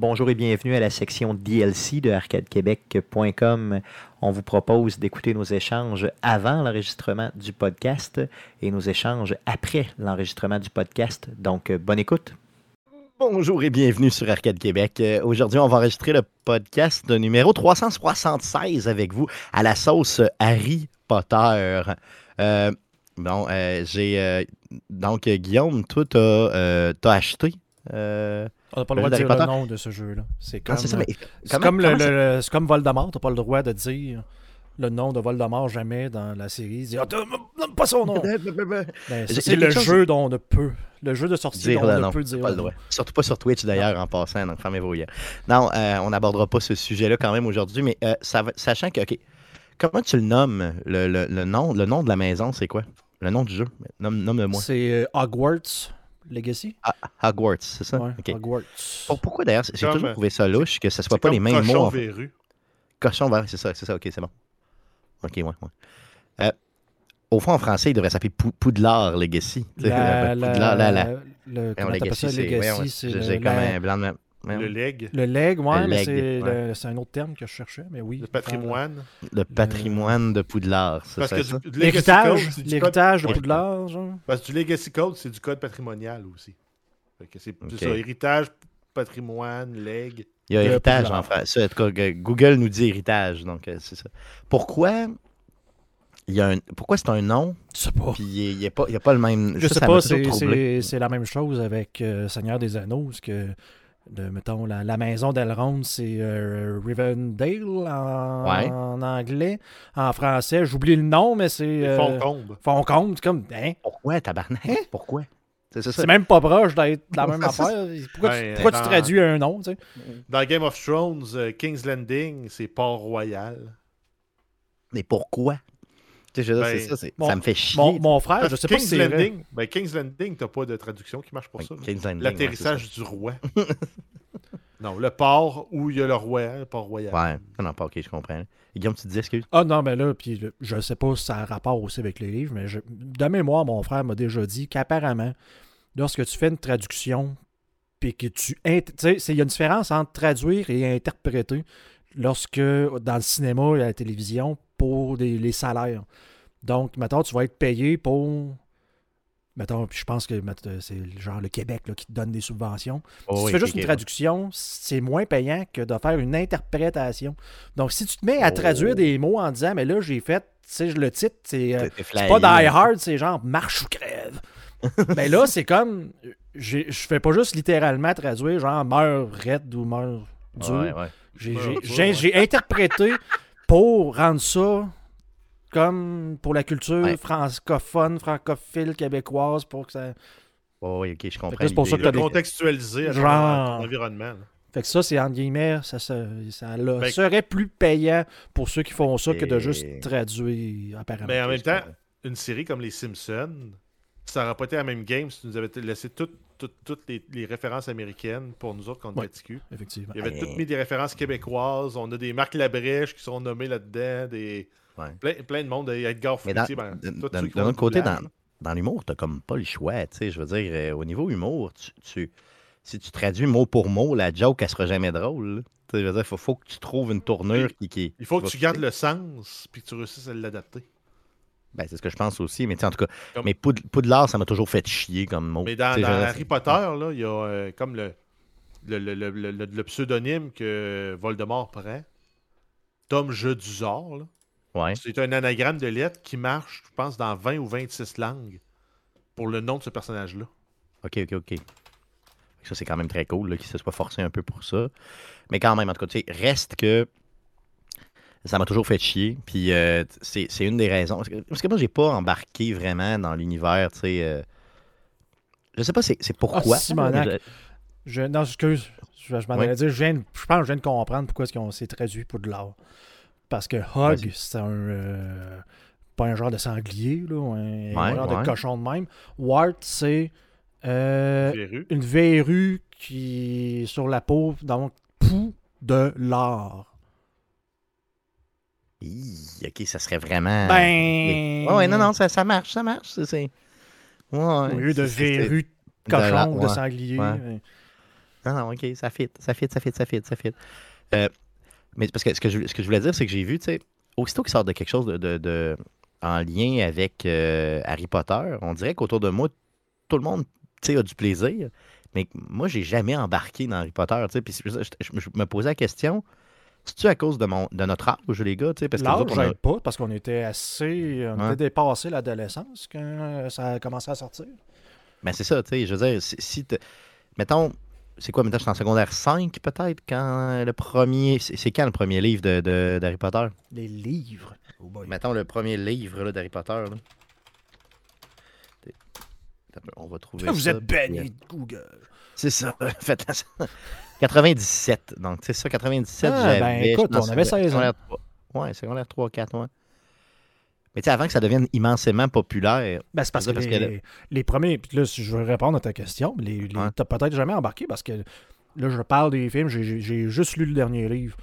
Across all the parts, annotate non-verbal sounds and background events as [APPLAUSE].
Bonjour et bienvenue à la section DLC de arcadequebec.com. On vous propose d'écouter nos échanges avant l'enregistrement du podcast et nos échanges après l'enregistrement du podcast. Donc, bonne écoute. Bonjour et bienvenue sur Arcade Québec. Euh, aujourd'hui, on va enregistrer le podcast numéro 376 avec vous à la sauce Harry Potter. Euh, euh, donc, Guillaume, toi, tu as, acheté. On n'a pas le droit de dire le nom de ce jeu-là. C'est comme, comme, le, comme Voldemort, tu n'as pas le droit de dire le nom de Voldemort jamais dans la série. Dit, ah, pas son nom. [LAUGHS] Ben, c'est le jeu dont on ne peut. Le jeu de sortie dont on ne peut dire. Pas le droit. Surtout pas sur Twitch d'ailleurs en passant, donc fermez vos Non, euh, on n'abordera pas ce sujet-là quand même aujourd'hui, mais euh, sachant que, OK, comment tu le nommes, le, le, nom, le nom de la maison, c'est quoi? Le nom du jeu? Nomme-le-moi. C'est euh, Hogwarts. Legacy? Ah, Hogwarts, c'est ça? Ouais, Hogwarts. pourquoi d'ailleurs, j'ai toujours trouvé ça louche que ce ne soit pas les mêmes mots. Cochon verru. Cochon verru, c'est ça, c'est ça, ok, c'est bon. Ok, ouais, ouais. Euh, au fond, en français, il devrait s'appeler Poudlard Legacy. La, [LAUGHS] Poudlard, la, la, le, comment Legacy, ça, Legacy, c'est comme un blanc de... Le leg. Le leg, ouais, mais c'est un autre terme que je cherchais, mais oui. Le patrimoine. Le patrimoine de Poudlard, c'est ça? L'héritage, l'héritage de Poudlard, genre. Parce que du Legacy Code, c'est du code patrimonial aussi. C'est ça, héritage, patrimoine, leg. Il y a héritage en français. Google nous dit héritage, donc euh, c'est ça. Pourquoi il y a un... Pourquoi c'est un nom? Je sais pas. Puis il n'y a, a, pas le même. Je sais pas, c'est la même chose avec euh, Seigneur des Anneaux, que de, mettons, la, la maison d'Elrond, c'est euh, Rivendale en, anglais. En français, j'oublie le nom, mais c'est. Euh, Foncombe. Foncombe, c'est comme. Hein? Pourquoi, tabarnak? Hein? Pourquoi? C'est même pas proche d'être la même [LAUGHS] affaire. Pourquoi, tu, pourquoi tu, traduis un nom? Tu sais? Dans Game of Thrones, euh, King's Landing, c'est Port-Royal. Mais pourquoi? Ben, ça, ça me fait chier. Mon, mon frère, je sais King's pas si Landing, ben, King's Landing, t'as pas de traduction qui marche pour ça. L'atterrissage du roi. [LAUGHS] non, le port où il y a le roi, le port royal. Ouais, non, pas ok, je comprends. Guillaume, tu te dis excuse? Ah non, mais là, puis je sais pas si ça a rapport aussi avec les livres, mais je, de mémoire, mon frère m'a déjà dit qu'apparemment, lorsque tu fais une traduction, puis que tu. Tu sais, il y a une différence entre traduire et interpréter lorsque, dans le cinéma et la télévision, pour les salaires. Donc, maintenant, tu vas être payé pour. Mettons, je pense que c'est genre le Québec là, qui te donne des subventions. si oh tu fais juste une traduction, c'est moins payant que de faire une interprétation. Donc, si tu te mets à traduire oh. des mots en disant, mais là, j'ai fait, tu sais, le titre, c'est euh, pas Die Hard, c'est genre marche ou crève. [LAUGHS] mais là, c'est comme, je fais pas juste littéralement traduire genre meurt raide ou meurt dur. J'ai interprété pour rendre ça comme pour la culture francophone, francophile, québécoise, pour que ça. Oh, oui, ok, je comprends. C'est pour ça que tu contextualisé à Genre... ton environnement. Fait que ça, c'est entre guillemets, ça, ça, ben, serait plus payant pour ceux qui font ça que de juste traduire apparemment. Mais en même temps, une série comme Les Simpsons, ça n'aurait pas été la même game si tu nous avais laissé toutes les, références américaines pour nous autres contre ouais, Effectivement. Il y avait toutes mis des références québécoises. On a des Marc Labrèche qui sont nommés là-dedans. Des... Plein, de monde. Edgar Fruitier. Ben, D'un autre côté, dans, dans l'humour, t'as comme pas le choix. Je veux dire, euh, au niveau humour, tu, si tu traduis mot pour mot, la joke, elle sera jamais drôle. Je veux dire, il faut, que tu trouves une tournure qui, Il faut que tu gardes le sens puis que tu réussisses à l'adapter. Ben, c'est ce que je pense aussi. Mais en tout cas, mais Poudlard, ça m'a toujours fait chier comme mot. Mais dans, Harry Potter, là, il y a euh, comme le, le, le, le, pseudonyme que Voldemort prend. Tom Jedusor. Là. Ouais. C'est un anagramme de lettres qui marche, je pense, dans 20 ou 26 langues pour le nom de ce personnage-là. OK, OK, OK. Ça, c'est quand même très cool qu'il se soit forcé un peu pour ça. Mais quand même, en tout cas, reste que ça m'a toujours fait chier. Puis euh, c'est une des raisons. Parce que moi, j'ai pas embarqué vraiment dans l'univers, tu sais. Euh, je sais pas c'est pourquoi. Ah, je, non, excuse. Je, je m'en dire. Je, je pense que je viens de comprendre pourquoi est-ce qu'on s'est traduit pour de l'art. Parce que Hug, c'est un. Euh, pas un genre de sanglier, là, un, genre de cochon de même. Wart, c'est. une verrue qui sur la peau, donc, pou de l'art ok, ça serait vraiment. Ben. Ouais, non, non, ça, ça marche, ça marche. C'est... Ouais, Au lieu de verrues de cochon, de sanglier. Non, non, ok, ça fit, ça fit, ça fit, ça fit, ça fit. Euh, mais parce que ce que je, ce que je voulais dire, c'est que j'ai vu, tu sais, aussitôt qu'il sort de quelque chose de, de- de- en lien avec euh, Harry Potter, on dirait qu'autour de moi, tout le monde, tu sais, a du plaisir. Mais moi, j'ai jamais embarqué dans Harry Potter, tu sais. Puis je, je- je me posais la question, c'est-tu à cause de, mon, de notre âge, les gars? Parce L'âge a- pas parce qu'on était assez. On Ouais. était dépassé l'adolescence quand euh, ça a commencé à sortir. Ben, c'est ça, tu sais. Je veux dire, si, mettons, c'est quoi, mettons, je suis en secondaire 5 peut-être, quand le premier. C'est c'est quand le premier livre de- de- d'Harry Potter? Les livres. Oh boy. Mettons le premier livre là, d'Harry Potter. là. On va trouver. Vous ça, êtes euh, de Google. C'est ça. [LAUGHS] Faites ça. 97. Donc, c'est ça, 97. Ah, ben, écoute, on avait que 16 ans. secondaire 3. Ouais, secondaire 3, 4, ouais. Mais tu sais, avant que ça devienne immensément populaire, Ben, c'est parce que, parce les, que les premiers. Puis là, si je veux répondre à ta question, les, les- t'as peut-être jamais embarqué parce que là, je parle des films, j'ai juste lu le dernier livre.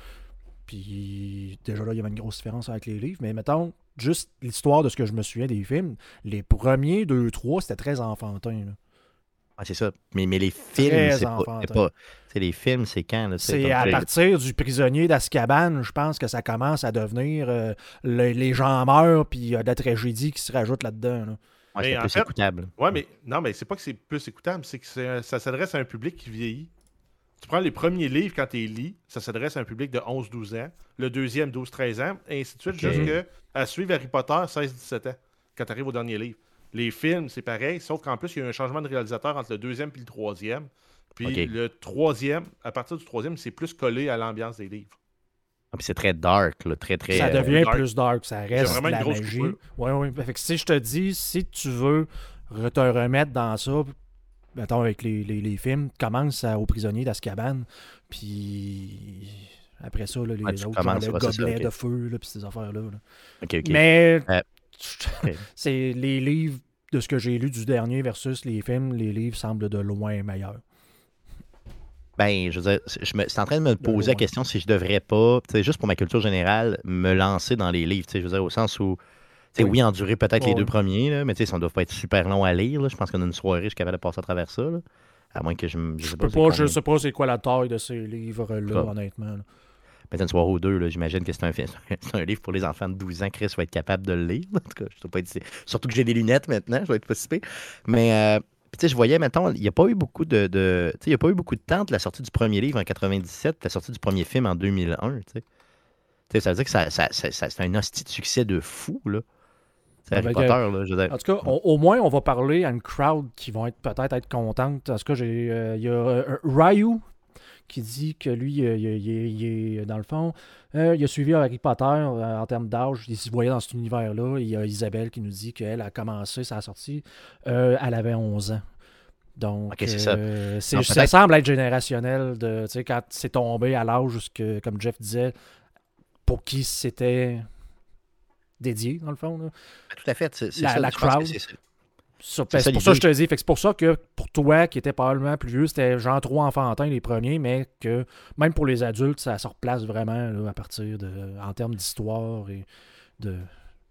Puis déjà là, il y avait une grosse différence avec les livres. Mais mettons, juste l'histoire de ce que je me souviens des films, les premiers deux, trois, c'était très enfantin. là. ouais, c'est ça. Mais, mais les films, c'est pas. c'est les films, c'est quand? C'est à partir du prisonnier d'Azkaban, je pense que ça commence à devenir euh, le- les gens meurent, puis il y a de la tragédie qui se rajoute là-dedans. là. ouais, en plus fait- écoutable. Ouais, mais non, mais c'est pas que c'est plus écoutable, c'est que c'est- ça s'adresse à un public qui vieillit. Tu prends les premiers livres quand tu les lis, ça s'adresse à un public de 11-12 ans. Le deuxième, 12-13 ans, et ainsi de suite, Ok. jusqu'à suivre Harry Potter 16-17 ans, quand tu arrives au dernier livre. Les films, c'est pareil, sauf qu'en plus, il y a eu un changement de réalisateur entre le deuxième et le troisième. Puis le troisième, à partir du troisième, c'est plus collé à l'ambiance des livres. Ah, puis c'est très dark, là, très, très. ça euh, devient dark. plus dark, ça reste vraiment de une la grosse magie. coupure. Oui, oui. Fait que si je te dis, si tu veux te remettre dans ça, mettons avec les, les- les films, commence à- au prisonnier d'Azkaban, puis après ça, là, les Ouais, autres, genre le gobelet de feu, là, puis ces affaires-là. là. Mais Euh, [LAUGHS] c'est les livres de ce que j'ai lu du dernier versus les films, les livres semblent de loin meilleurs. Ben, je veux dire, je me, c'est en train de me De poser la question si je devrais pas, juste pour ma culture générale, me lancer dans les livres. tu sais, Je veux dire, au sens où, sais, Oui. oui, endurer peut-être les deux premiers, là, mais tu sais, ça ne doit pas être super long à lire. là. Je pense qu'en une soirée, je suis capable de passer à travers ça. là. À moins que je me. Je peux pas, je sais pas c'est quoi la taille de ces livres-là, honnêtement. là. Peut-être une soirée ou deux, là, j'imagine que c'est un, [LAUGHS] un livre pour les enfants de 12 ans. Chris va être capable de le lire. En tout cas, je dois pas être... Surtout que j'ai des lunettes maintenant, je vais être pas si. Mais, euh, tu sais, je voyais, mettons, il n'y a pas eu beaucoup de. de il y a pas eu beaucoup de temps de la sortie du premier livre en 97, la sortie du premier film en 2001. Tu sais. Tu sais, ça veut dire que ça, ça, ça- ça- c'est un hostie de succès de fou, là. C'est Harry Potter, euh, là. Je veux dire. En tout cas, on- au moins, on va parler à une crowd qui vont être peut-être être contente. En tout cas, euh, il y a euh, Ryu qui dit que lui, euh, il, est, dans le fond, euh, il a suivi Harry Potter euh, en termes d'âge. Il se voyait dans cet univers-là. Il y a Isabelle qui nous dit qu'elle a commencé sa sortie, euh, elle avait 11 ans. Donc, ça. euh, semble être générationnel de, tu sais, quand c'est tombé à l'âge, comme Jeff disait, pour qui c'était dédié, dans le fond. là. Tout à fait. C'est, la- ça, crowd. c'est ben, c'est pour ça que je te dis. C'est pour ça que pour toi, qui était probablement plus vieux, c'était genre trop enfantin les premiers, mais que même pour les adultes, ça se replace vraiment là, à partir de. en termes d'histoire et de.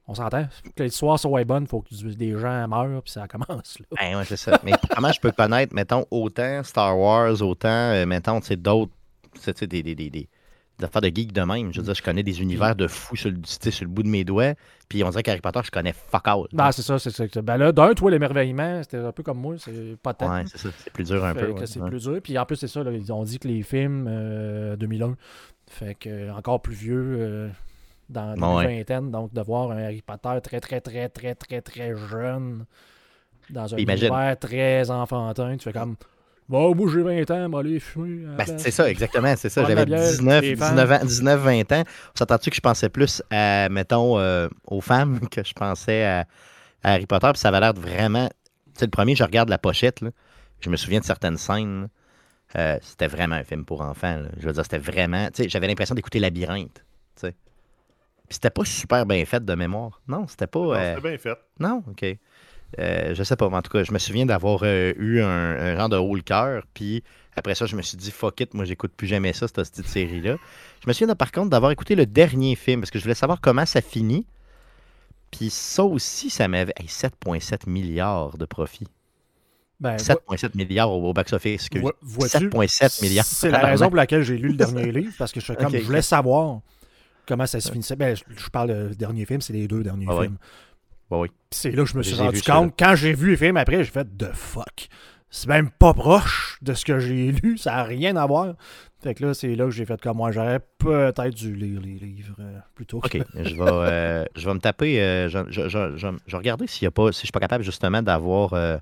On s'entend? Que l'histoire soit bonne, il faut que des gens meurent, puis ça commence. Là. Ben ouais, c'est ça. Mais [LAUGHS] comment je peux connaître, mettons, autant Star Wars, autant, euh, mettons, tu sais, d'autres, tu sais, tu sais, des, des, des, des- des affaires de geek de même. Je veux dire, je connais des univers de fous sur sur le bout de mes doigts, puis on dirait qu'Harry Potter, je connais fuck all. Ben, c'est ça, c'est ça. Ben là, d'un, toi, l'émerveillement, c'était un peu comme moi, c'est pas tant. ouais, c'est ça. C'est plus dur un Fait peu. ouais, c'est ouais. plus dur. Puis en plus, c'est ça, là, ils ont dit que les films euh, 2001, fait que euh, encore plus vieux euh, dans Ouais. vingtaine, donc de voir un Harry Potter très, très, très, très, très, très jeune dans un Imagine. univers très enfantin, tu fais comme Bon, moi j'ai 20 ans, moi aller fumer. Ben, c'est ça, exactement. C'est ça. J'avais bière, 19, les 19, ans, 19, 20 ans. S'entends-tu que je pensais plus à, mettons, euh, aux femmes [LAUGHS] que je pensais à, à Harry Potter, puis ça avait l'air de vraiment. Tu sais, le premier, je regarde la pochette, là, je me souviens de certaines scènes. Euh, c'était vraiment un film pour enfants. là. Je veux dire, c'était vraiment. Tu sais, j'avais l'impression d'écouter Labyrinthe. Tu sais. Puis c'était pas super bien fait de mémoire. Non, c'était pas. Non, euh, C'était bien fait. non, ok. Euh, je sais pas, mais en tout cas, je me souviens d'avoir euh, eu un, un genre de haut le cœur, puis après ça, je me suis dit, fuck it, moi, j'écoute plus jamais ça, cette petite série-là. Je me souviens, par contre, d'avoir écouté le dernier film, parce que je voulais savoir comment ça finit. Puis ça aussi, ça m'avait. hey, 7,7 milliards de profit. Ben, 7,7 milliards au, au box-office. vo- vois-tu, 7,7 milliards. C'est la raison pour laquelle j'ai lu le dernier [LAUGHS] livre, parce que je, comme, Ok, je voulais savoir comment ça se finissait. Ben, je, je parle du dernier film, c'est les deux derniers Ah films. Ouais, oui. Puis C'est là que je me suis rendu compte. Quand j'ai vu les films après, j'ai fait de fuck. C'est même pas proche de ce que j'ai lu. Ça n'a rien à voir. Fait que là, c'est là que j'ai fait comme moi. J'aurais peut-être dû lire les livres euh, plutôt que. OK. je, vais, euh, je vais me taper. euh, je, je, je, vais regarder s'il y a pas, si je suis pas capable justement d'avoir un,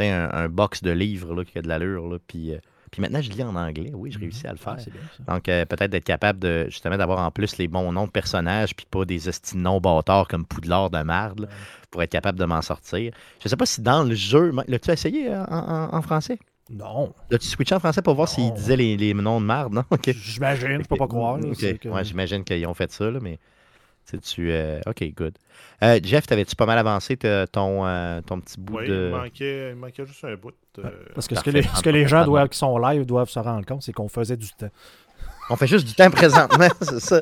un box de livres là, qui a de l'allure. Puis, puis maintenant, je lis en anglais. Oui, je réussis à le faire. Ah, c'est bien, ça. Donc, euh, peut-être d'être capable de justement d'avoir en plus les bons noms de personnages, puis pas des estis non bâtards comme Poudlard de marde, Ouais. pour être capable de m'en sortir. Je sais pas si dans le jeu, l'as-tu essayé euh, en, en- en français? Non. L'as-tu switché en français pour voir s'il Non. disait les, les noms de marde, non? [LAUGHS] OK. J'imagine, je peux pas croire. là, Ok. c'est que- Ouais, j'imagine qu'ils ont fait ça, là, mais tu euh, OK, good. Euh, Jeff, t'avais-tu pas mal avancé ton, euh, ton petit bout Oui, de. il, manquait, il manquait juste un bout. Parce que ce que les, ce que les gens doivent, qui sont live doivent se rendre compte, c'est qu'on faisait du temps. On fait juste du temps présentement, [LAUGHS] c'est ça.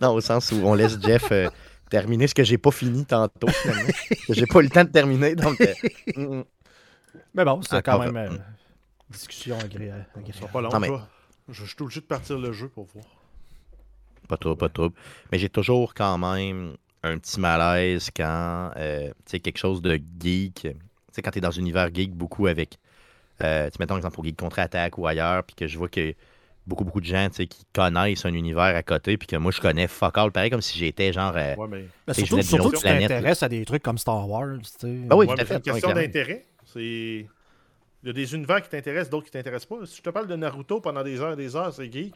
non, au sens où on laisse Jeff euh, terminer ce que j'ai pas fini tantôt, finalement. J'ai pas eu le temps de terminer, donc. euh, mm, mm. Mais bon, c'est quand même fait- euh, discussion agré- Ça agréable. sera pas long, Non, mais- je suis obligé de partir le jeu pour voir. Pas trop, pas trop. Mais j'ai toujours quand même un petit malaise quand, euh, tu sais, quelque chose de geek. Tu sais, quand t'es dans l'univers geek beaucoup avec, euh, tu sais, mettons exemple pour Geek Contre-Attaque ou ailleurs, puis que je vois que beaucoup, beaucoup de gens, tu sais, qui connaissent un univers à côté, puis que moi, je connais fuck all, pareil comme si j'étais genre... euh, Ouais, mais Ben, je surtout surtout autre que tu planète, t'intéresses à des trucs comme Star Wars. tu sais. Ah oui, Ouais, c'est une question d'intérêt. C'est. Il y a des univers qui t'intéressent, d'autres qui t'intéressent pas. Si je te parle de Naruto pendant des heures et des heures, c'est geek.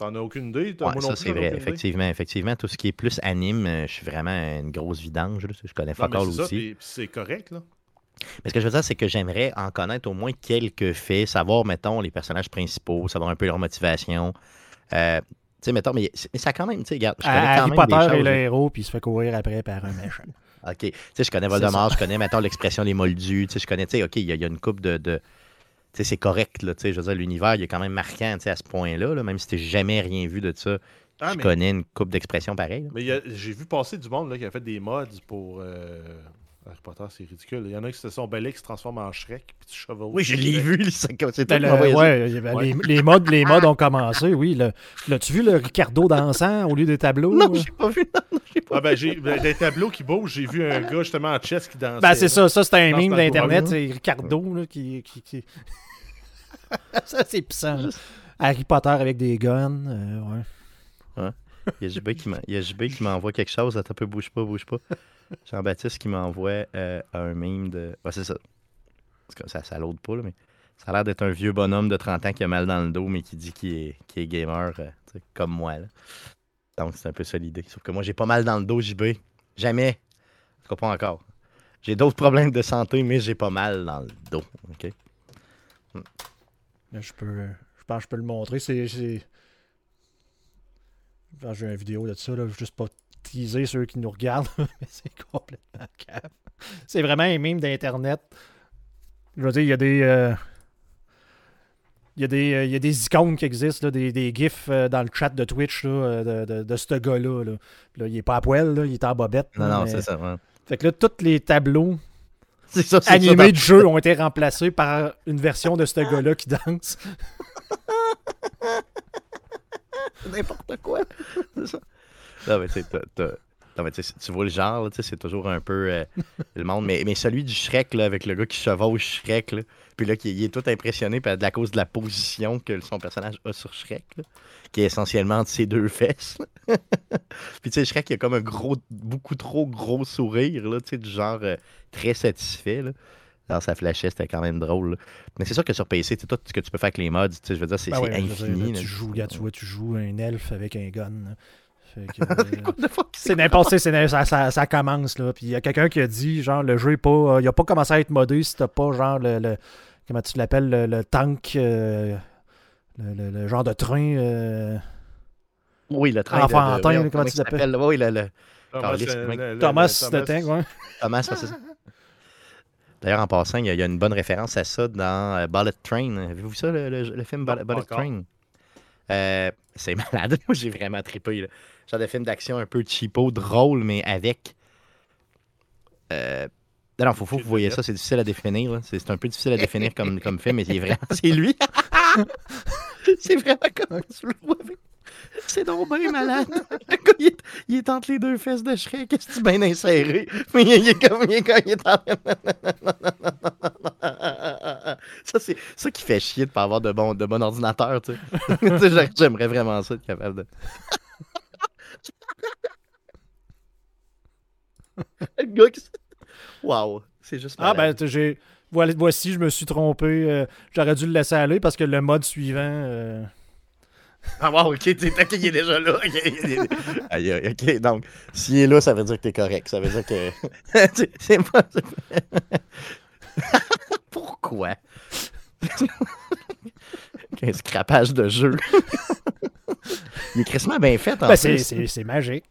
T'en as aucune idée? Ouais, moi ça, c'est vrai. Effectivement, effectivement. Tout ce qui est plus anime, euh, je suis vraiment une grosse vidange. là. Je connais ça, aussi. c'est correct, là. Mais ce que je veux dire, c'est que j'aimerais en connaître au moins quelques faits, savoir, mettons, les personnages principaux, savoir un peu leur motivation. Euh, tu sais, mettons, mais, mais ça quand même, tu sais, regarde, je connais Ah, quand Harry même Potter est le héros, puis il se fait courir après par un méchant. [LAUGHS] OK. Tu sais, je connais Voldemort, je connais, mettons, l'expression des moldus. Tu sais, je connais, tu sais, OK, il y, a- il y a une coupe de... c'est correct, là, tu sais, je veux dire, l'univers, il est quand même marquant, tu sais, à ce point-là, là, même si tu jamais rien vu de ça, Ah, je mais, connais une coupe d'expressions pareille. là. mais j'ai vu passer du monde là, qui a fait des mods pour euh, Harry Potter, c'est ridicule. Il y en a qui se sont belés qui se transforment en Shrek, puis tu chevauches. Oui, je l'ai vu, c'est c'est tout Ben, ouais, Les, les modes, les [LAUGHS] modes ont commencé, oui. le- L'as-tu vu le Ricardo dansant au lieu des tableaux? Non, j'ai pas vu. Non, non, j'ai pas Ah ben, j'ai ben, des tableaux qui bougent, j'ai vu un gars justement en chess qui dansait. Ben, c'est ça, ça c'est un meme d'Internet, gros c'est Ricardo là, qui. qui, qui- [LAUGHS] ça, c'est puissant. Harry Potter avec des guns, euh, ouais. Il y a JB qui m'en- il y a JB qui m'envoie quelque chose. Attends un peu, bouge pas, bouge pas. Jean-Baptiste qui m'envoie euh, un meme de. Ouais, c'est ça. Ça, ça l'aude pas, là, mais ça a l'air d'être un vieux bonhomme de 30 ans qui a mal dans le dos, mais qui dit qu'il est, est gamer, euh, comme moi. Là. Donc, c'est un peu ça l'idée. Sauf que moi, j'ai pas mal dans le dos, JB. Jamais. En tout cas, pas encore. J'ai d'autres problèmes de santé, mais j'ai pas mal dans le dos. OK? Je peux. Je pense que je peux le montrer. C'est. J'ai une vidéo de ça, là, juste pas teaser ceux qui nous regardent, [LAUGHS] mais c'est complètement cave. C'est vraiment un meme d'Internet. Je veux dire, il y a des. euh, Il y, a des, euh, il y a des icônes qui existent, là, des, des gifs euh, dans le chat de Twitch là, de, de- de ce gars-là. Là. Il est pas à poil, là, il est en bobette. Non, non, mais- c'est ça. ouais. Fait que là, tous les tableaux [LAUGHS] C'est ça, animés du jeu ont été remplacés par une version de ce gars-là qui danse. [LAUGHS] n'importe quoi. c'est ça. Non, mais tu non, mais vois le genre, là, c'est toujours un peu euh, [LAUGHS] le monde. Mais, mais celui du Shrek, là, avec le gars qui chevauche Shrek, là, puis là, qui il est tout impressionné par- de la cause de la position que son personnage a sur Shrek, là, qui est essentiellement entre ses deux fesses. là. [LAUGHS] puis tu sais, Shrek, il a comme un gros, beaucoup trop gros sourire, là, tu sais, du genre euh, très satisfait, là. Alors, ça flashait, c'était quand même drôle. là. Mais c'est sûr que sur PC, tu sais, tout ce que tu peux faire avec les mods, je veux dire, c'est Ben c'est ouais, je veux dire, infini. là, là. tu joues, regarde, tu vois, tu joues un elfe avec un gun. [LAUGHS] euh, c'est n'importe ça, ça, ça commence là. Puis il y a quelqu'un qui a dit genre le jeu est pas. euh, il a pas commencé à être modé si t'as pas genre le, le- comment tu l'appelles le, le tank euh, le, le- le genre de train. euh, Oui, le train de- Enfantin, de, voyons, là, comment tu l'appelles? Oui, le, le Thomas, le- Thomas le- de tank, ouais. Thomas, ça. D'ailleurs, en passant, il y, a, il y a une bonne référence à ça dans euh, Bullet Train. Avez-vous vu ça, le, le- le film Non, Bullet, pas Bullet encore. Train? Euh, c'est [LAUGHS] malade. Moi, j'ai vraiment trippé. Là. Genre de film d'action un peu cheapo, drôle, mais avec euh, Non, faut, faut que vous voyez ça, c'est difficile à définir. C'est un peu difficile à définir comme, comme fait, mais c'est vraiment. [LAUGHS] C'est lui. [LAUGHS] [LAUGHS] c'est vraiment comme tu le vois. C'est donc bien malade. [LAUGHS] Le gars, il est, il est entre les deux fesses de Shrek. Qu'est-ce que tu bien inséré? Mais [LAUGHS] il est comme. Il est, comme- il est en... Ça, c'est ça qui fait chier de pas avoir de bon, de bon ordinateur, tu sais. J'aimerais vraiment ça, être capable de. Le gars qui. Waouh, c'est juste. Ah, ben, j'ai. Voilà- Voici, je me suis trompé. euh, J'aurais dû le laisser aller parce que le mode suivant. euh, Ah, wow, ok, il est déjà là. ok, il est- [LAUGHS] Aïe, aïe, ok, donc, s'il est là, ça veut dire que t'es correct. Ça veut dire que. [LAUGHS] c'est c'est- [LAUGHS] Pourquoi? Un scrapage de jeu. il est crissement bien fait, en Ben, c'est- magique.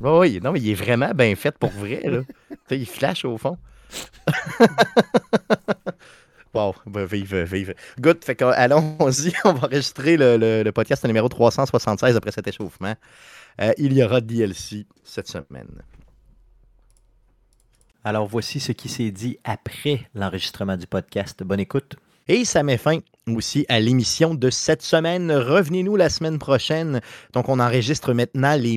Oui, non, mais il est vraiment bien fait pour vrai, là. il flash au fond. [LAUGHS] wow, ben, vive, vive. Good, fait que, allons-y, [LAUGHS] on va enregistrer le, le- le podcast numéro 376 après cet échauffement. Euh, il y aura DLC cette semaine. Alors voici ce qui s'est dit après l'enregistrement du podcast. Bonne écoute. Et ça met fin aussi à l'émission de cette semaine. Revenez-nous la semaine prochaine. Donc on enregistre maintenant les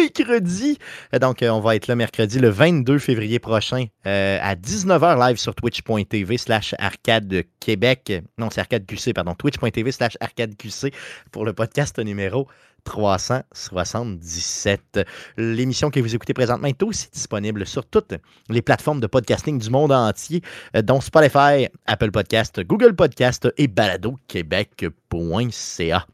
mercredis. Euh, Donc euh, on va être là mercredi le 22 février prochain euh, à 19h live sur twitch.tv slash arcade Québec. Non, c'est arcade QC, pardon. Twitch.tv slash arcade QC pour le podcast numéro 377. L'émission que vous écoutez présentement est aussi disponible sur toutes les plateformes de podcasting du monde entier, euh, dont Spotify, Apple Podcast, Google Podcast et baladoquebec.ca.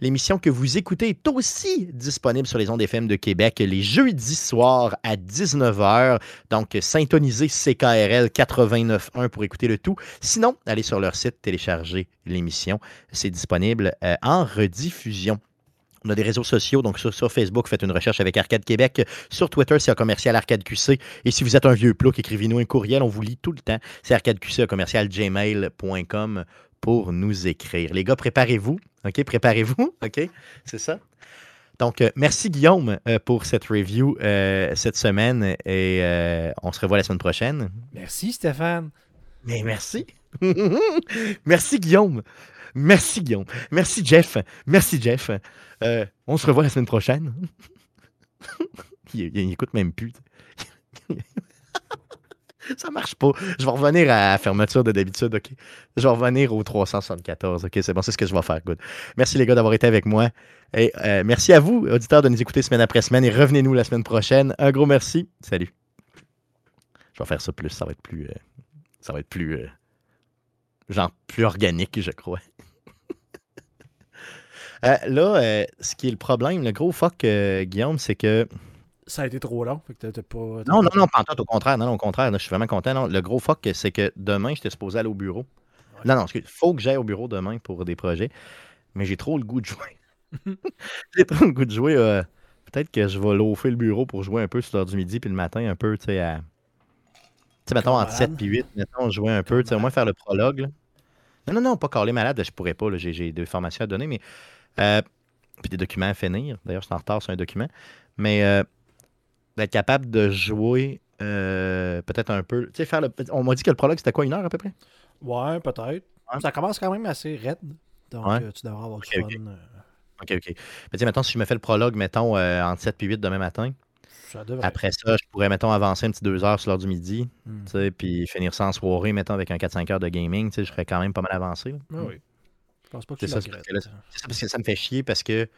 L'émission que vous écoutez est aussi disponible sur les ondes FM de Québec les jeudis soirs à 19h. Donc, syntonisez CKRL 89.1 pour écouter le tout. Sinon, allez sur leur site, télécharger l'émission. C'est disponible euh, en rediffusion. On a des réseaux sociaux, donc sur, sur Facebook, faites une recherche avec Arcade Québec. Sur Twitter, c'est un commercial Arcade QC. Et si vous êtes un vieux plouc, écrivez-nous un courriel, on vous lit tout le temps. C'est arcadeqc commercial gmail.com pour nous écrire. Les gars, préparez-vous. OK, préparez-vous. [LAUGHS] OK, c'est ça. Donc, euh, merci Guillaume euh, pour cette review euh, cette semaine et on se revoit la semaine prochaine. Merci, Stéphane. Mais merci. [LAUGHS] merci Guillaume. Merci Guillaume. Merci Jeff. Merci Jeff. Euh, on se revoit la semaine prochaine. [LAUGHS] il, il écoute même plus. [LAUGHS] Ça marche pas. Je vais revenir à la fermeture de d'habitude, OK? Je vais revenir au 374, OK? C'est bon, c'est ce que je vais faire, good. Merci les gars d'avoir été avec moi. Et euh, merci à vous, auditeurs, de nous écouter semaine après semaine. Et revenez-nous la semaine prochaine. Un gros merci. Salut. Je vais faire ça plus. Ça va être plus... euh, ça va être plus... genre plus organique, je crois. [LAUGHS] Euh, là, euh, ce qui est le problème, le gros fuck, euh, Guillaume, c'est que. Ça a été trop long. Fait que pas, Non, non, non, pas au contraire. Non, non, au contraire. là, je suis vraiment content. Non, le gros fuck, c'est que demain, j'étais supposé aller au bureau. Non, non, il faut que j'aille au bureau demain pour des projets. Mais j'ai trop le goût de jouer. [LAUGHS] j'ai trop le goût de jouer. Peut-être que je vais loafer le bureau pour jouer un peu sur l'heure du midi, puis le matin, un peu, tu sais, à. Tu sais, mettons, entre Malade. 7 puis 8, mettons, jouer un peu, tu sais, au moins faire le prologue. là. Non, non, non, pas caler malade, je pourrais pas, j'ai des formations à donner, mais. euh, puis des documents à finir. D'ailleurs, je suis en retard sur un document. Mais euh, d'être capable de jouer euh, peut-être un peu. Tu sais, faire le. On m'a dit que le prologue, c'était quoi, une heure à peu près? Ouais, peut-être. Ouais. Ça commence quand même assez raide. Donc, Ouais. euh, tu devrais avoir du ok. fun. euh, OK, OK. Mais tu sais, mettons, si je me fais le prologue, mettons, entre 7 puis 8 demain matin, ça après ça, je pourrais, mettons, avancer un petit deux heures sur l'heure du midi, tu sais, puis finir ça en soirée, mettons, avec un 4-5 heures de gaming, je serais quand même pas mal avancé. là. Ah oui. Je pense pas que C'est ça, parce que C'est ça parce que ça me fait chier parce que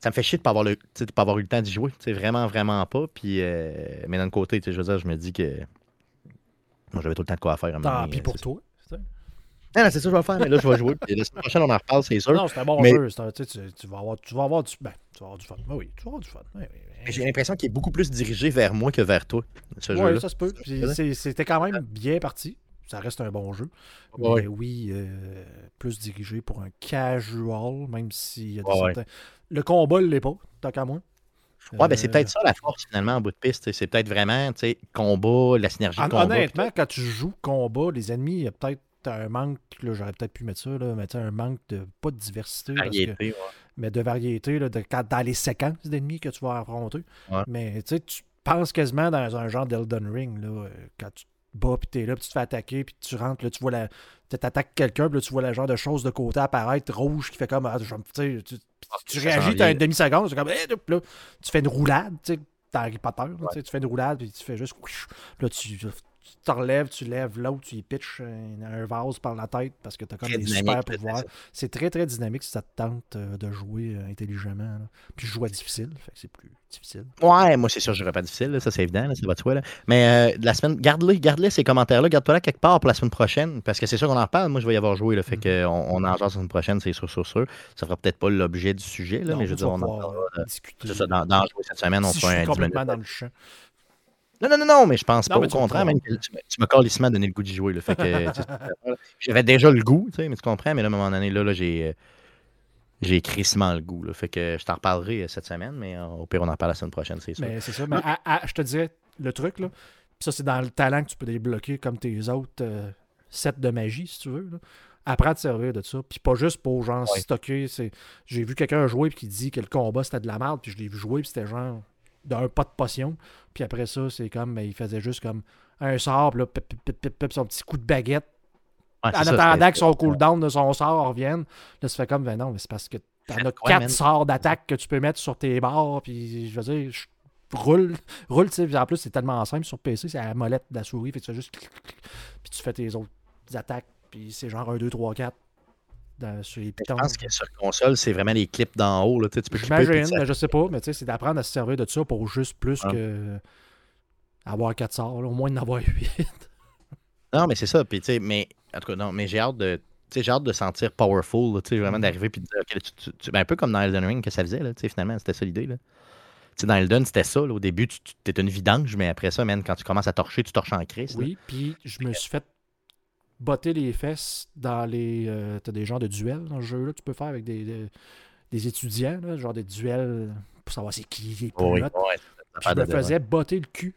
ça me fait chier de pas avoir le, de pas avoir eu le temps d'y jouer. Vraiment, vraiment pas. Puis, euh, mais d'un autre côté, je veux dire, je me dis que moi, j'avais tout le temps de quoi faire. à Tant pis pour ça. toi. Non, non, c'est ça que je vais faire, mais là, je vais jouer. Puis la semaine prochaine, on en reparle, c'est sûr. Non, c'est un bon Mais- jeu. un- tu, vas avoir, tu vas avoir du, ben, tu vas avoir du fun. Ben oui, tu vas avoir du fun. Mais J'ai l'impression qu'il est beaucoup plus dirigé vers moi que vers toi. Ouais, ça se peut. C'était quand même bien parti. Ça reste un bon jeu. Ouais. Mais oui, euh, plus dirigé pour un casual, même s'il y a des Ouais, ouais. certains... Le combat ne l'est pas, tant qu'à moi. Ouais, ben c'est Euh, peut-être ça la force finalement en bout de piste. C'est peut-être vraiment, tu sais, combat, la synergie de Hon- combat. Honnêtement, quand tu joues combat, les ennemis, il y a peut-être un manque, là, j'aurais peut-être pu mettre ça, là, mais un manque de, pas de diversité, parce que- ouais. Mais de variété, là, de, dans les séquences d'ennemis que tu vas affronter. Ouais. Mais tu sais, tu- pense quasiment dans un genre d'Elden Ring, là, euh, quand tu te bats, puis t'es là, puis tu te fais attaquer, puis tu rentres, là, tu vois la. Tu attaques quelqu'un, puis là, tu vois le genre de chose de côté apparaître rouge qui fait comme. ah, tu tu, Ah, réagis, t'as une demi-seconde, c'est comme. eh, là, tu fais une roulade, tu sais, dans Harry Potter, tu fais une roulade, puis tu fais juste. Là, tu. Tu te relèves, tu lèves l'autre, tu y pitches un, un vase par la tête parce que t'as comme Très des super pouvoirs. C'est très très dynamique si ça te tente euh, de jouer euh, intelligemment. là. Puis je joue à difficile, fait que c'est plus difficile. Ouais, moi, c'est sûr, je n'aurais pas difficile, là, ça c'est évident, là, ça va de soi. Là. Mais euh, la semaine, garde-les, garde-les ces commentaires-là, garde-toi là quelque part pour la semaine prochaine, parce que c'est sûr qu'on en reparle. Moi, je vais y avoir joué, là, fait Mhm. qu'on on en jase la semaine prochaine, c'est sûr, sûr, sûr. Ça fera peut-être pas l'objet du sujet, là, Non, mais je veux tu dire, on en parlera. discuter. C'est ça, dans, dans jouer cette semaine, on si fera suis un 10 minutes. complètement dans le champ. Non, non, non, non, mais je pense Non, pas. Au contraire, même que tu, m'as- tu m'as carrément donné le goût d'y jouer. Là, fait que, tu sais, j'avais déjà le goût, tu sais, mais tu comprends, mais là, à un moment donné, là, là j'ai. euh, J'ai crissement le goût. Là, fait que je t'en reparlerai euh, cette semaine, mais euh, au pire, on en parle la semaine prochaine, c'est sûr. Mais c'est ça. Mais à- à- je te dirais, le truc, là, ça, c'est dans le talent que tu peux débloquer comme tes autres euh, sets de magie, si tu veux. Là. Apprends à te servir de ça. Puis pas juste pour genre Ouais. stocker. c'est- J'ai vu quelqu'un jouer puis qui dit que le combat c'était de la merde, puis je l'ai vu jouer, puis c'était genre d'un pas de potion. Puis après ça, c'est comme, ben, il faisait juste comme un sort, puis là, pip, pip, pip, pip, pip, son petit coup de baguette. Ouais, en attendant que son cooldown de son sort revienne, là, ça fait comme, ben non, mais c'est parce que t'en as quatre sorts d'attaque que tu peux mettre sur tes barres, puis je veux dire, je- roule, [LAUGHS] roule, tu sais, en plus, c'est tellement simple sur PC, c'est la molette de la souris, fait que tu fais juste puis tu fais tes autres attaques, puis c'est genre 1, 2, 3, 4 dans, sur les Je pitons. pense que sur console, c'est vraiment les clips d'en haut. Là, tu peux J'imagine, mais je sais pas, mais tu sais, c'est d'apprendre à se servir de ça pour juste plus Ah. que avoir 4 sorts, là, au moins d'en avoir 8. Non, mais c'est ça. Puis, mais en tout cas, non, mais j'ai hâte de. J'ai hâte de sentir powerful, sais, vraiment Mhm. d'arriver puis de dire, OK, tu- tu- tu- ben, un peu comme dans Elden Ring que ça faisait, là, finalement, c'était ça l'idée, dans Elden, c'était ça, là, au début, tu étais une vidange, mais après ça, man, quand tu commences à torcher, tu torches en crise. Oui, puis je me suis fait botter les fesses dans les. euh, T'as des genres de duels dans le jeu là, tu peux faire avec des, des, des étudiants, là, genre des duels pour savoir c'est qui les oui, ouais, Puis je me faisais botter le cul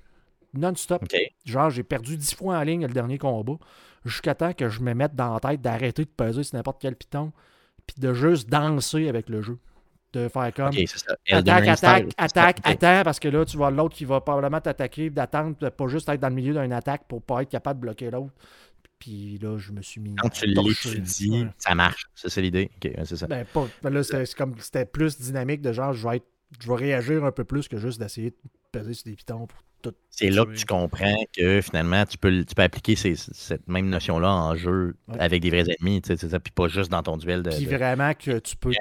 non-stop. Genre, j'ai perdu 10 fois en ligne le dernier combat, jusqu'à temps que je me mette dans la tête d'arrêter de peser sur n'importe quel piton, puis de juste danser avec le jeu. De faire comme. OK, c'est ça. Attaque, attaque, attaque, attends, parce que là, tu vois l'autre qui va probablement t'attaquer, d'attendre, de pas juste être dans le milieu d'une attaque pour pas être capable de bloquer l'autre. Puis là, je me suis mis. Quand tu l'étudies, Ouais. ça marche. Ça, c'est l'idée. C'est ça. Ben, pas. ben là, c'était c'est comme c'était plus dynamique de genre, je vais être. Je vais réagir un peu plus que juste d'essayer de peser sur des pitons pour tout. C'est là que tu comprends que finalement, tu peux, tu peux appliquer ces- cette même notion-là en jeu Ouais. avec des vrais ennemis, tu sais, c'est ça, puis pas juste dans ton duel de. Puis de- vraiment que tu peux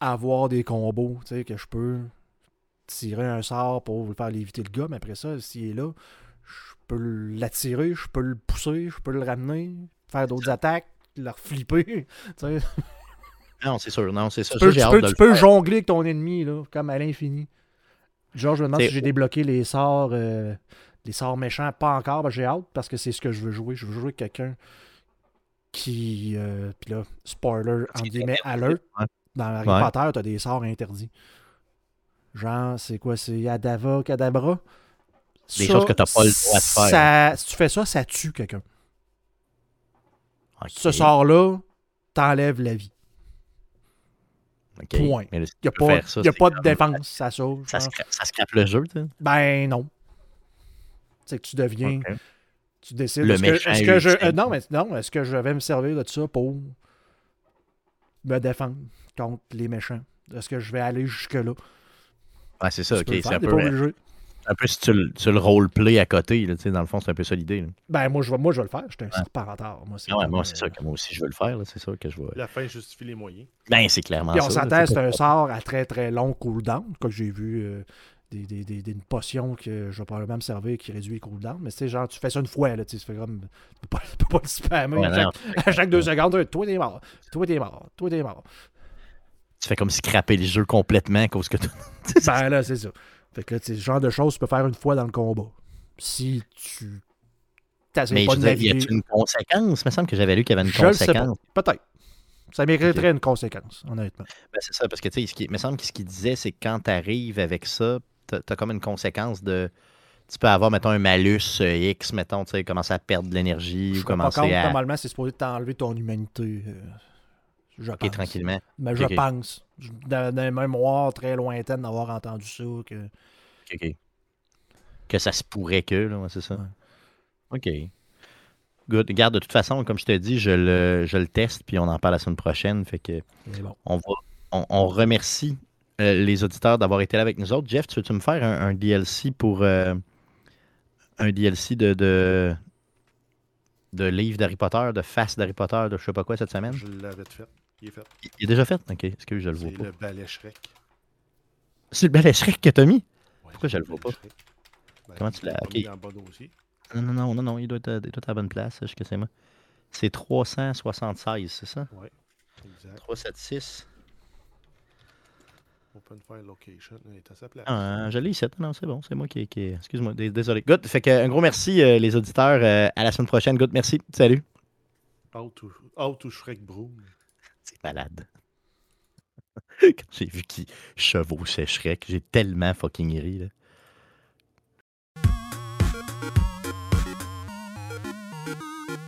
avoir des combos, tu sais, que je peux tirer un sort pour faire léviter le gars, mais après ça, s'il est là, peux l'attirer, je peux le pousser, je peux le ramener, faire d'autres attaques, le flipper. [LAUGHS] Non, c'est sûr. Non, c'est ça. Tu peux, tu tu jongler avec ton ennemi, là, comme à l'infini. Genre, je me demande si j'ai débloqué les sorts, euh, les sorts méchants, pas encore, ben, j'ai hâte parce que c'est ce que je veux jouer. Je veux jouer quelqu'un qui. euh, Puis là, spoiler, en guillemets, alert. Dans Harry Ouais. Potter, t'as des sorts interdits. Genre, c'est quoi C'est Adava, Kadabra? Des Ça, choses que t'as pas le droit de faire. ça- si tu fais ça, ça tue quelqu'un. Ce sort-là t'enlève la vie. point. Il n'y a tu pas, ça, y a pas de défense, ça sauve. Ça, ça scrape le jeu, tu. Ben non. C'est que tu deviens. Tu décides. Le est-ce que, méchant est-ce que je, euh, non, mais non, est-ce que je vais me servir de ça pour me défendre contre les méchants? Est-ce que je vais aller jusque-là? Ouais, c'est ça, Tu ok. C'est un peu. Un peu si tu, le- tu le roleplay à côté, là, tu sais, dans le fond, c'est un peu ça l'idée. là. Ben moi je, vais, moi, je vais le faire. Je suis un serpent retard. Moi, c'est Ah ouais, moi, euh, c'est ça que moi aussi je veux le faire, là, c'est ça que je veux. La fin justifie les moyens. Ben, c'est clairement Puis ça. on là, s'entend, tu sais, c'est un sort à très très long cooldown. Comme j'ai vu euh, des, des, des, des- une potion que je vais probablement me servir qui réduit les cooldowns. Mais c'est genre, tu fais ça une fois, là, tu sais, tu fais comme. Tu peux pas, tu peux pas le spammer Ouais, à, non, chaque, à chaque deux secondes. Toi, t'es mort. Toi, t'es mort. Toi, t'es mort. Tu fais comme scraper le jeu complètement à cause que tu. [LAUGHS] Ben là, c'est ça. Fait que là, c'est ce genre de choses que tu peux faire une fois dans le combat. Si tu. Mais pas je de dire, y a une conséquence? Il me semble que j'avais lu qu'il y avait une Je conséquence. Peut-être. Ça mériterait une conséquence, honnêtement. Ben, c'est ça, parce que tu sais, il me semble que ce qu'il disait, c'est que quand tu arrives avec ça, tu as, comme une conséquence de. Tu peux avoir, mettons, un malus euh, X, mettons, tu sais, commencer à perdre de l'énergie ou commencer à. normalement, c'est supposé t'enlever ton humanité. Je pense. tranquillement. Mais je pense. Dans, dans une mémoire très lointaine d'avoir entendu ça. Que... Ok, ok. que ça se pourrait que, là, c'est ça. OK. Good. Regarde, de toute façon, comme je te dis, je le, je le teste, puis on en parle la semaine prochaine. Fait que bon. on, va, on, on remercie euh, les auditeurs d'avoir été là avec nous autres. Jeff, tu veux-tu me faire un, un DLC pour euh, un DLC de, de, de livres d'Harry Potter, de face d'Harry Potter, de je sais pas quoi cette semaine? Je l'avais fait. Il est fait. Il est déjà fait? Ok, est-ce que je le vois C'est pas? le balai Shrek. C'est le balai Shrek que t'as mis? Ouais, Pourquoi c'est je le vois pas? Ben, Comment tu l'as- l'a pas ok. mis dans le bon dossier. Non, non, non, non, non, il doit être, à- il doit être à la bonne place, je sais que c'est moi. C'est 376, c'est ça? Ouais, exact. 376. Open File Location, il est à sa place. Ah, je l'ai ici. Non, c'est bon, c'est moi qui. qui- Excuse-moi, dés- désolé. Good. Fait que un gros merci, euh, les auditeurs. euh, à la semaine prochaine. Good, merci. Salut. Out to, out to Shrek Broom. C'est malade. [LAUGHS] Quand j'ai vu qu'il chevauchait Shrek, j'ai tellement fucking ri. Là.